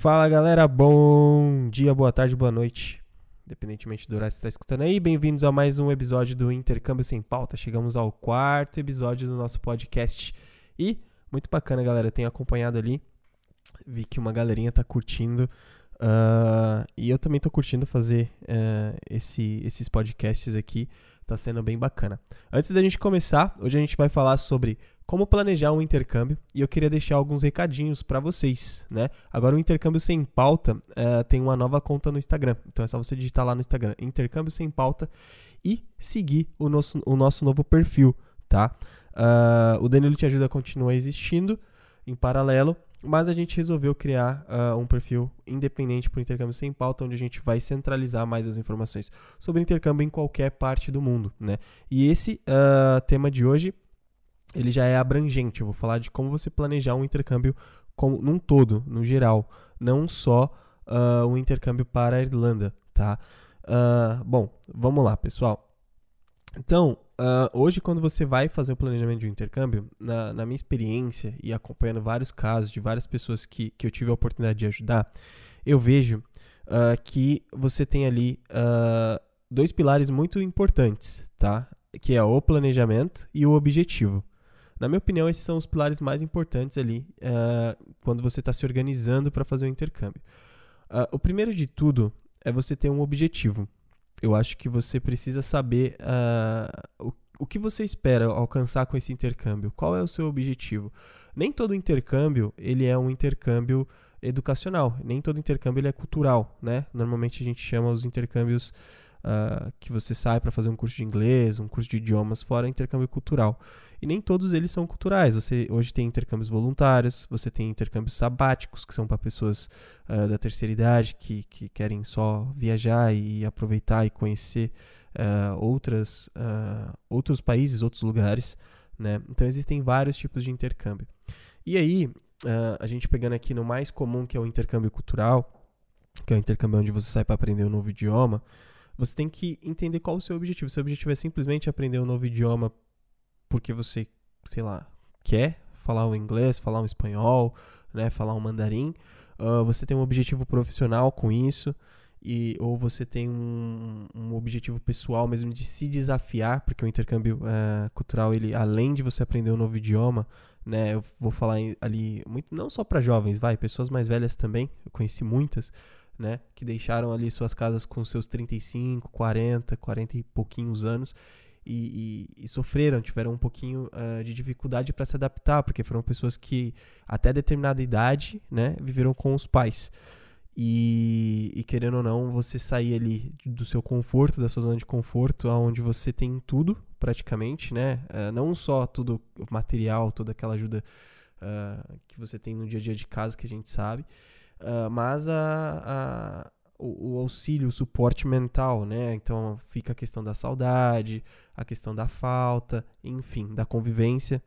Fala galera, bom dia, boa tarde, boa noite. Independentemente do horário que você está escutando aí, bem-vindos a mais um episódio do Intercâmbio Sem Pauta. Chegamos ao quarto episódio do nosso podcast. E, muito bacana, galera, tenho acompanhado ali. Vi que uma galerinha tá curtindo. Uh, e eu também tô curtindo fazer uh, esse, esses podcasts aqui. Tá sendo bem bacana. Antes da gente começar, hoje a gente vai falar sobre como planejar um intercâmbio e eu queria deixar alguns recadinhos para vocês, né? Agora o intercâmbio sem pauta uh, tem uma nova conta no Instagram, então é só você digitar lá no Instagram intercâmbio sem pauta e seguir o nosso, o nosso novo perfil, tá? Uh, o Danilo te ajuda continua existindo em paralelo, mas a gente resolveu criar uh, um perfil independente para o intercâmbio sem pauta, onde a gente vai centralizar mais as informações sobre intercâmbio em qualquer parte do mundo, né? E esse tema de hoje ele já é abrangente. Eu vou falar de como você planejar um intercâmbio como, num todo, no geral, não só uh, um intercâmbio para a Irlanda, tá? Uh, bom, vamos lá, pessoal. Então, uh, hoje, quando você vai fazer o planejamento de um intercâmbio, na, na, minha experiência e acompanhando vários casos de várias pessoas que, que eu tive a oportunidade de ajudar, eu vejo uh, que você tem ali uh, dois pilares muito importantes, tá? Que é o planejamento e o objetivo. Na minha opinião, esses são os pilares mais importantes ali quando você está se organizando para fazer o um intercâmbio. O primeiro de tudo é você ter um objetivo. Eu acho que você precisa saber uh, o, o que você espera alcançar com esse intercâmbio. Qual é o seu objetivo? Nem todo intercâmbio ele é um intercâmbio educacional. Nem todo intercâmbio ele é cultural, né? Normalmente a gente chama os intercâmbios uh, que você sai para fazer um curso de inglês, um curso de idiomas fora intercâmbio cultural. E nem todos eles são culturais. Você hoje tem intercâmbios voluntários, você tem intercâmbios sabáticos, que são para pessoas uh, da terceira idade que, que querem só viajar e aproveitar e conhecer uh, outras, outros países, outros lugares. Né? Então existem vários tipos de intercâmbio. E aí, a gente pegando aqui no mais comum, que é o intercâmbio cultural, que é o intercâmbio onde você sai para aprender um novo idioma, você tem que entender qual o seu objetivo. Seu objetivo é simplesmente aprender um novo idioma porque você, sei lá, quer falar o inglês, falar um espanhol, né, falar um mandarim. Uh, você tem um objetivo profissional com isso e ou você tem um, um, objetivo pessoal mesmo de se desafiar, porque o intercâmbio uh, cultural ele além de você aprender um novo idioma, né, eu vou falar ali muito não só para jovens, vai, pessoas mais velhas também, eu conheci muitas, né, que deixaram ali suas casas com seus 35, 40, 40 e pouquinhos anos e, e, e sofreram, tiveram um pouquinho uh, de dificuldade para se adaptar, porque foram pessoas que até determinada idade, né, viveram com os pais. E, e, querendo ou não, você sair ali do seu conforto, da sua zona de conforto, onde você tem tudo, praticamente, né? Uh, não só tudo material, toda aquela ajuda uh, que você tem no dia a dia de casa, que a gente sabe, Uh, mas a, a o, o, auxílio, o suporte mental, né? Então fica a questão da saudade, a questão da falta, enfim, da convivência.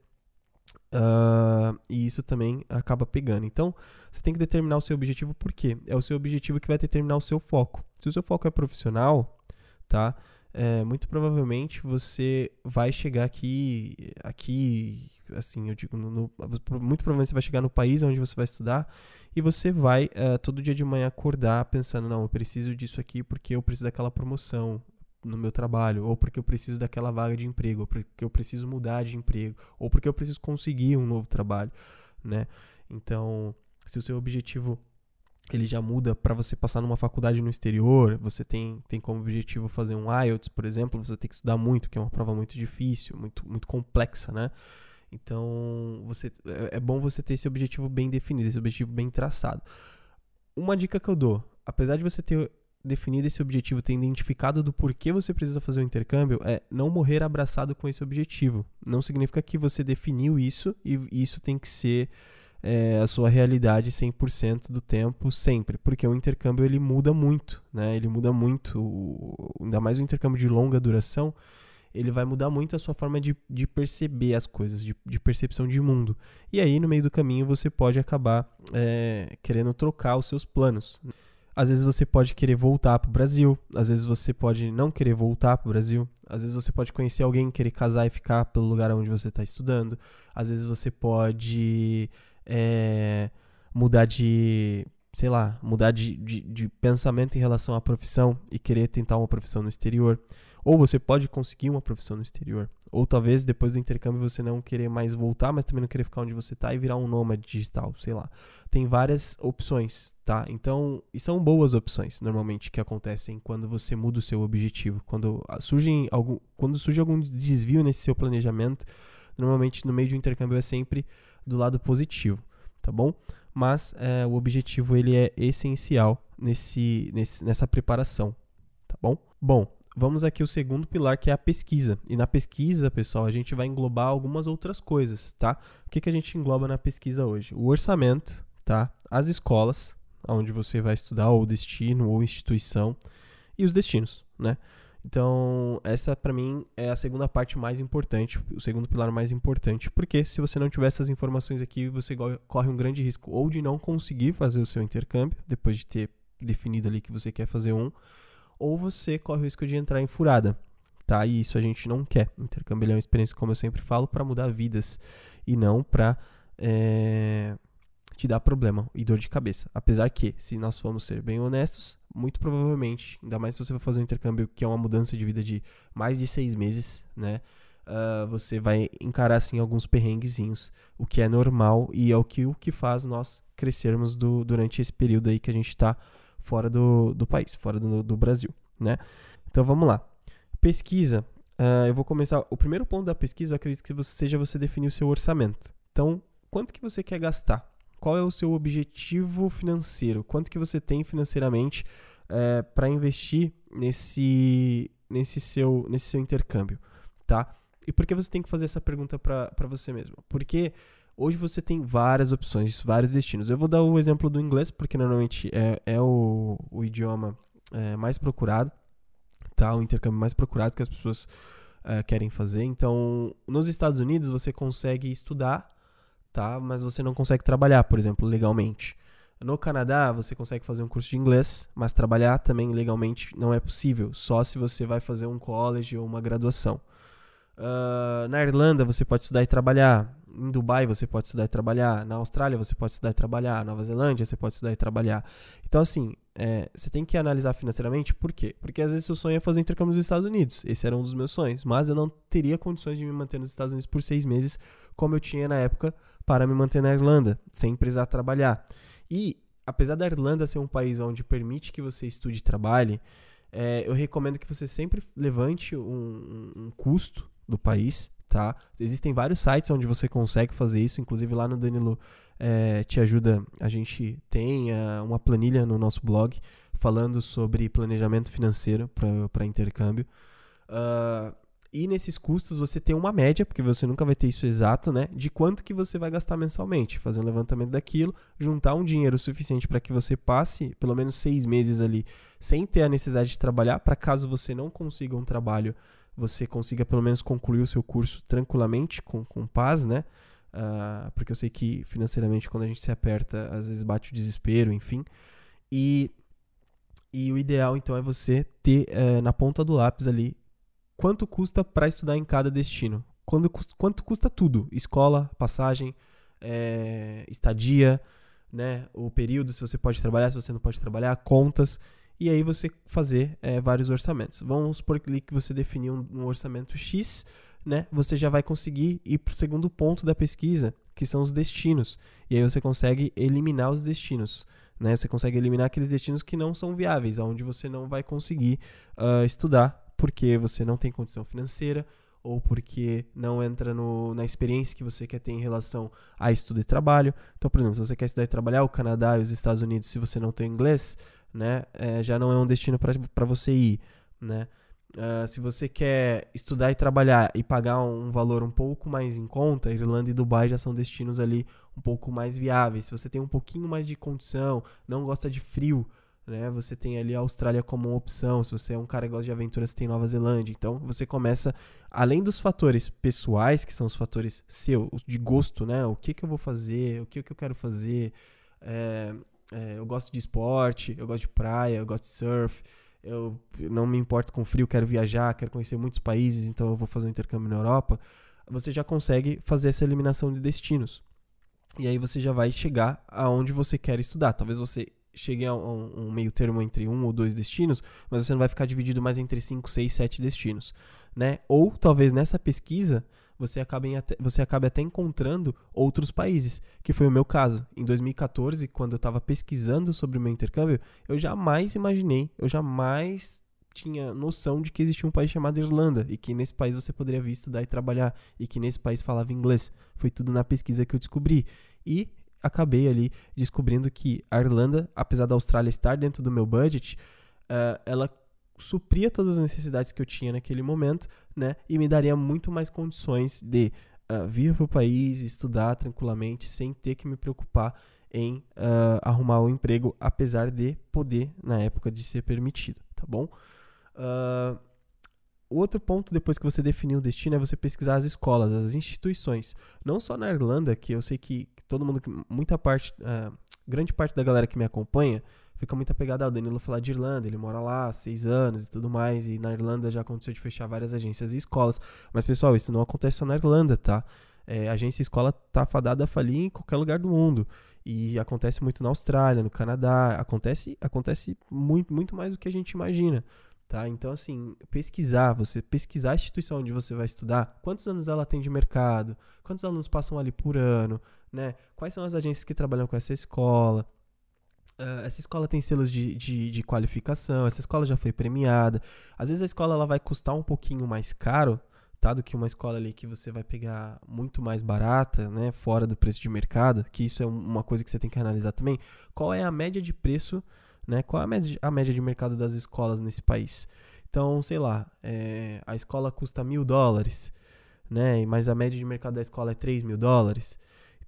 Uh, e isso também acaba pegando. Então, você tem que determinar o seu objetivo, por quê? É o seu objetivo que vai determinar o seu foco. Se o seu foco é profissional, tá? É, muito provavelmente você vai chegar aqui, aqui assim, eu digo, no, no, muito provavelmente você vai chegar no país onde você vai estudar e você vai uh, todo dia de manhã acordar pensando, não, eu preciso disso aqui porque eu preciso daquela promoção no meu trabalho, ou porque eu preciso daquela vaga de emprego, ou porque eu preciso mudar de emprego, ou porque eu preciso conseguir um novo trabalho, né? Então, se o seu objetivo ele já muda para você passar numa faculdade no exterior, você tem, tem como objetivo fazer um IELTS, por exemplo, você tem que estudar muito, que é uma prova muito difícil, muito, muito complexa, né? Então, você, é, é bom você ter esse objetivo bem definido, esse objetivo bem traçado. Uma dica que eu dou, apesar de você ter definido esse objetivo, ter identificado do porquê você precisa fazer o intercâmbio, é não morrer abraçado com esse objetivo. Não significa que você definiu isso e isso tem que ser é, a sua realidade 100% do tempo, sempre. Porque o intercâmbio ele muda muito, né? Ele muda muito, ainda mais o intercâmbio de longa duração ele vai mudar muito a sua forma de, de perceber as coisas, de, de percepção de mundo. E aí, no meio do caminho, você pode acabar é, querendo trocar os seus planos. Às vezes você pode querer voltar para o Brasil, às vezes você pode não querer voltar para o Brasil, às vezes você pode conhecer alguém, querer casar e ficar pelo lugar onde você está estudando, às vezes você pode é, mudar de, sei lá, mudar de, de, de pensamento em relação à profissão e querer tentar uma profissão no exterior. Ou você pode conseguir uma profissão no exterior. Ou talvez depois do intercâmbio você não querer mais voltar, mas também não querer ficar onde você está e virar um nômade digital, sei lá. Tem várias opções, tá? Então, e são boas opções, normalmente, que acontecem quando você muda o seu objetivo. Quando surge algum, quando surge algum desvio nesse seu planejamento, normalmente no meio de um intercâmbio é sempre do lado positivo, tá bom? Mas é, o objetivo ele é essencial nesse, nesse, nessa preparação, tá bom? Bom, vamos aqui o segundo pilar, que é a pesquisa. E na pesquisa, pessoal, a gente vai englobar algumas outras coisas, tá? O que, que a gente engloba na pesquisa hoje? O orçamento, tá? As escolas, onde você vai estudar, ou destino, ou instituição, e os destinos, né? Então, essa para mim é a segunda parte mais importante, o segundo pilar mais importante, porque se você não tiver essas informações aqui, você corre um grande risco ou de não conseguir fazer o seu intercâmbio, depois de ter definido ali que você quer fazer um, ou você corre o risco de entrar em furada, tá? E isso a gente não quer. O intercâmbio é uma experiência, como eu sempre falo, para mudar vidas e não para é, te dar problema e dor de cabeça. Apesar que, se nós formos ser bem honestos, muito provavelmente, ainda mais se você for fazer um intercâmbio que é uma mudança de vida de mais de seis meses, né? Uh, você vai encarar assim alguns perrenguezinhos, o que é normal e é o que, o que faz nós crescermos do, durante esse período aí que a gente está fora do, do país, fora do, do Brasil, né? Então vamos lá. Pesquisa. Uh, eu vou começar. O primeiro ponto da pesquisa, eu acredito que seja você definir o seu orçamento. Então, quanto que você quer gastar? Qual é o seu objetivo financeiro? Quanto que você tem financeiramente eh, para investir nesse, nesse, seu, nesse seu intercâmbio, tá? E por que você tem que fazer essa pergunta para você mesmo? Porque Hoje você tem várias opções, vários destinos. Eu vou dar o exemplo do inglês, porque normalmente é, é o, o idioma é, mais procurado, tá? O intercâmbio mais procurado que as pessoas é, querem fazer. Então, nos Estados Unidos você consegue estudar, tá? Mas você não consegue trabalhar, por exemplo, legalmente. No Canadá, você consegue fazer um curso de inglês, mas trabalhar também legalmente não é possível, só se você vai fazer um college ou uma graduação. Uh, na Irlanda, você pode estudar e trabalhar. Em Dubai você pode estudar e trabalhar, na Austrália você pode estudar e trabalhar, na Nova Zelândia você pode estudar e trabalhar. Então, assim, é, você tem que analisar financeiramente por quê? Porque às vezes o sonho é fazer intercâmbio nos Estados Unidos. Esse era um dos meus sonhos. Mas eu não teria condições de me manter nos Estados Unidos por seis meses, como eu tinha na época para me manter na Irlanda, sem precisar trabalhar. E apesar da Irlanda ser um país onde permite que você estude e trabalhe, é, eu recomendo que você sempre levante um, um custo do país tá? Existem vários sites onde você consegue fazer isso, inclusive lá no Danilo é, Te Ajuda, a gente tem uh, uma planilha no nosso blog falando sobre planejamento financeiro para intercâmbio. Uh, e nesses custos você tem uma média, porque você nunca vai ter isso exato, né? De quanto que você vai gastar mensalmente. Fazer um levantamento daquilo, juntar um dinheiro suficiente para que você passe pelo menos seis meses ali sem ter a necessidade de trabalhar, para caso você não consiga um trabalho você consiga pelo menos concluir o seu curso tranquilamente, com, com paz, né? Uh, porque eu sei que financeiramente, quando a gente se aperta, às vezes bate o desespero, enfim. E, e o ideal, então, é você ter uh, na ponta do lápis ali quanto custa para estudar em cada destino. Quando, quanto custa tudo: escola, passagem, é, estadia, né? o período, se você pode trabalhar, se você não pode trabalhar, contas e aí você fazer é, vários orçamentos. Vamos supor que você definiu um, um, orçamento X, né? Você já vai conseguir ir para o segundo ponto da pesquisa, que são os destinos. E aí você consegue eliminar os destinos. Né? Você consegue eliminar aqueles destinos que não são viáveis, onde você não vai conseguir uh, estudar porque você não tem condição financeira ou porque não entra no, na experiência que você quer ter em relação a estudo e trabalho. Então, por exemplo, se você quer estudar e trabalhar, o Canadá e os Estados Unidos, se você não tem inglês, né, é, já não é um destino para você ir, né? Uh, se você quer estudar e trabalhar e pagar um valor um pouco mais em conta, Irlanda e Dubai já são destinos ali um pouco mais viáveis. Se você tem um pouquinho mais de condição, não gosta de frio, né? Você tem ali a Austrália como uma opção. Se você é um cara que gosta de aventuras, você tem Nova Zelândia. Então você começa, além dos fatores pessoais, que são os fatores seu, de gosto, né? O que, que eu vou fazer, o que, que eu quero fazer. É, é, eu gosto de esporte, eu gosto de praia, eu gosto de surf, eu não me importo com frio, quero viajar, quero conhecer muitos países, então eu vou fazer um intercâmbio na Europa, você já consegue fazer essa eliminação de destinos. E aí você já vai chegar aonde você quer estudar. Talvez você chegue a um, um, meio termo entre um ou dois destinos, mas você não vai ficar dividido mais entre cinco, seis, sete destinos, né? Ou talvez nessa pesquisa você acabe, até, você acabe até encontrando outros países, que foi o meu caso. Em 2014, quando eu estava pesquisando sobre o meu intercâmbio, eu jamais imaginei, eu jamais tinha noção de que existia um país chamado Irlanda e que nesse país você poderia vir estudar e trabalhar e que nesse país falava inglês. Foi tudo na pesquisa que eu descobri. E acabei ali descobrindo que a Irlanda, apesar da Austrália estar dentro do meu budget, uh, ela supria todas as necessidades que eu tinha naquele momento, né? E me daria muito mais condições de uh, vir para o país, estudar tranquilamente, sem ter que me preocupar em uh, arrumar o um emprego, apesar de poder, na época, de ser permitido, tá bom? Uh, outro ponto, depois que você definiu o destino, é você pesquisar as escolas, as instituições. Não só na Irlanda, que eu sei que todo mundo, muita parte, uh, grande parte da galera que me acompanha fica muito apegada ao Danilo falar de Irlanda, ele mora lá há seis anos e tudo mais, e na Irlanda já aconteceu de fechar várias agências e escolas. Mas, pessoal, isso não acontece só na Irlanda, tá? É, agência e escola tá fadada a falir em qualquer lugar do mundo. E acontece muito na Austrália, no Canadá, acontece, acontece muito, muito mais do que a gente imagina. Tá? Então, assim, pesquisar, você pesquisar a instituição onde você vai estudar, quantos anos ela tem de mercado, quantos alunos passam ali por ano, né? Quais são as agências que trabalham com essa escola, Uh, essa escola tem selos de, de, de, qualificação, essa escola já foi premiada. Às vezes a escola ela vai custar um pouquinho mais caro, tá? Do que uma escola ali que você vai pegar muito mais barata, né? Fora do preço de mercado, que isso é uma coisa que você tem que analisar também. Qual é a média de preço né? Qual é a média, a média de mercado das escolas nesse país? Então, sei lá, é, a escola custa mil dólares, né? Mas a média de mercado da escola é 3 mil dólares.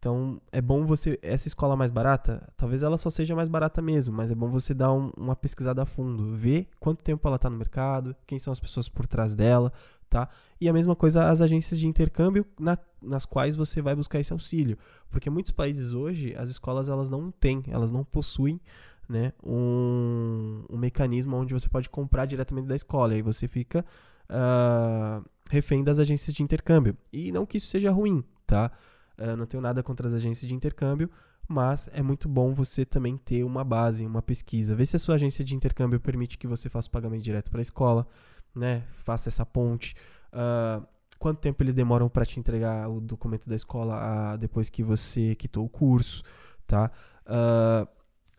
Então, é bom você. Essa escola mais barata, talvez ela só seja mais barata mesmo, mas é bom você dar um, uma pesquisada a fundo, ver quanto tempo ela está no mercado, quem são as pessoas por trás dela, tá? E a mesma coisa as agências de intercâmbio na, nas quais você vai buscar esse auxílio. Porque muitos países hoje, as escolas elas não têm, elas não possuem né, um, um mecanismo onde você pode comprar diretamente da escola. E você fica uh, refém das agências de intercâmbio. E não que isso seja ruim, tá? Uh, não tenho nada contra as agências de intercâmbio, mas é muito bom você também ter uma base, uma pesquisa. Ver se a sua agência de intercâmbio permite que você faça o pagamento direto para a escola, né? Faça essa ponte. Uh, quanto tempo eles demoram para te entregar o documento da escola depois que você quitou o curso, tá? Uh,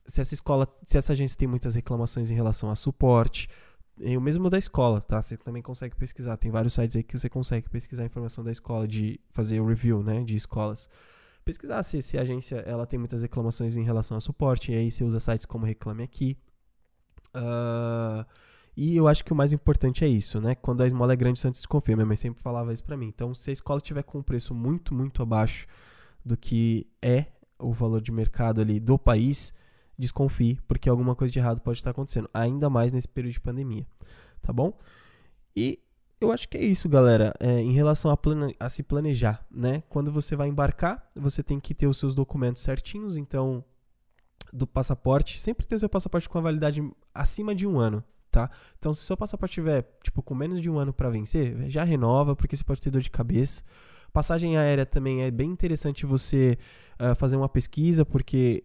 se essa escola, se essa agência tem muitas reclamações em relação a suporte, e o mesmo da escola, tá? Você também consegue pesquisar. Tem vários sites aí que você consegue pesquisar a informação da escola, de fazer o review, né? De escolas. Pesquisar se, se a agência ela tem muitas reclamações em relação a suporte. E aí você usa sites como Reclame Aqui. Uh, e eu acho que o mais importante é isso, né? Quando a esmola é grande, o Santos desconfia. Minha mãe sempre falava isso pra mim. Então, se a escola tiver com um preço muito, muito abaixo do que é o valor de mercado ali do país, desconfie, porque alguma coisa de errado pode estar acontecendo, ainda mais nesse período de pandemia, tá bom? E eu acho que é isso, galera, é, em relação a, a se planejar, né? Quando você vai embarcar, você tem que ter os seus documentos certinhos, então, do passaporte, sempre ter o seu passaporte com a validade acima de um ano, tá? Então, se o seu passaporte tiver, tipo, com menos de um ano para vencer, já renova, porque você pode ter dor de cabeça. Passagem aérea também é bem interessante você uh, fazer uma pesquisa, porque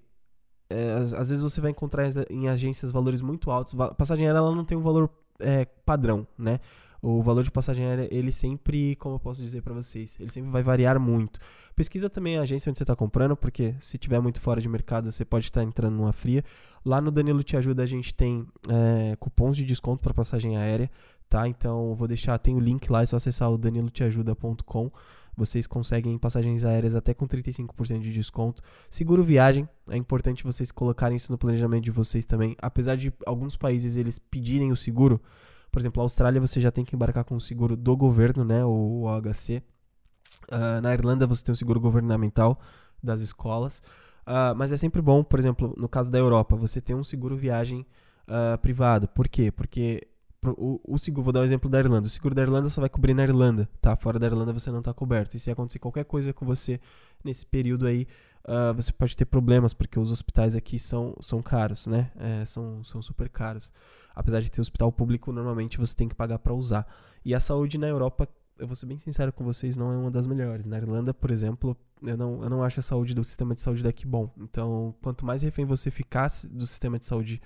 é, às, às, vezes você vai encontrar em agências valores muito altos. Passagem aérea ela não tem um valor é, padrão, né? O valor de passagem aérea, ele sempre, como eu posso dizer para vocês, ele sempre vai variar muito. Pesquisa também a agência onde você está comprando, porque se tiver muito fora de mercado, você pode estar tá entrando numa fria. Lá no Danilo Te Ajuda, a gente tem é, cupons de desconto para passagem aérea, tá? Então, vou deixar, tem o link lá, é só acessar o daniloteajuda.com vocês conseguem passagens aéreas até com 35% de desconto. Seguro viagem, é importante vocês colocarem isso no planejamento de vocês também. Apesar de alguns países eles pedirem o seguro, por exemplo, a Austrália você já tem que embarcar com o seguro do governo, né, o OHC. Uh, ah, na Irlanda você tem o seguro governamental das escolas. Uh, mas é sempre bom, por exemplo, no caso da Europa, você tem um seguro viagem uh, privado. Por quê? Porque o, o, seguro, vou dar o exemplo da Irlanda. O seguro da Irlanda só vai cobrir na Irlanda, tá? Fora da Irlanda você não tá coberto. E se acontecer qualquer coisa com você nesse período aí, uh, você pode ter problemas, porque os hospitais aqui são, são caros, né? É, são, são super caros. Apesar de ter hospital público, normalmente você tem que pagar para usar. E a saúde na Europa, eu vou ser bem sincero com vocês, não é uma das melhores. Na Irlanda, por exemplo, eu não, eu não acho a saúde do sistema de saúde daqui bom. Então, quanto mais refém você ficar do sistema de saúde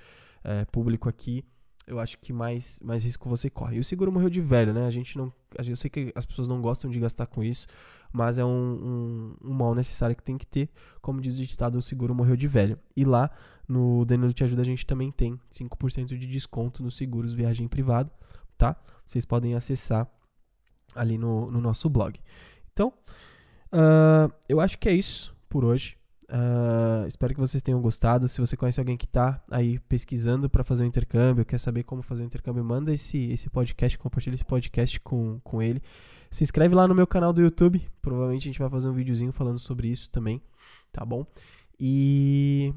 é, público aqui, eu acho que mais, mais risco você corre. E o seguro morreu de velho, né? A gente não. Eu sei que as pessoas não gostam de gastar com isso, mas é um, um, um mal necessário que tem que ter. Como diz o ditado, o seguro morreu de velho. E lá no Danilo Te Ajuda a gente também tem 5% de desconto nos seguros viagem privado, tá? Vocês podem acessar ali no, no nosso blog. Então, uh, eu acho que é isso por hoje. Uh, espero que vocês tenham gostado. Se você conhece alguém que está aí pesquisando para fazer um intercâmbio, quer saber como fazer um intercâmbio, manda esse, esse podcast, compartilha esse podcast com, com ele. Se inscreve lá no meu canal do YouTube. Provavelmente a gente vai fazer um videozinho falando sobre isso também, tá bom? E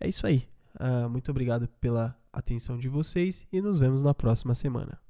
é isso aí. Uh, muito obrigado pela atenção de vocês e nos vemos na próxima semana.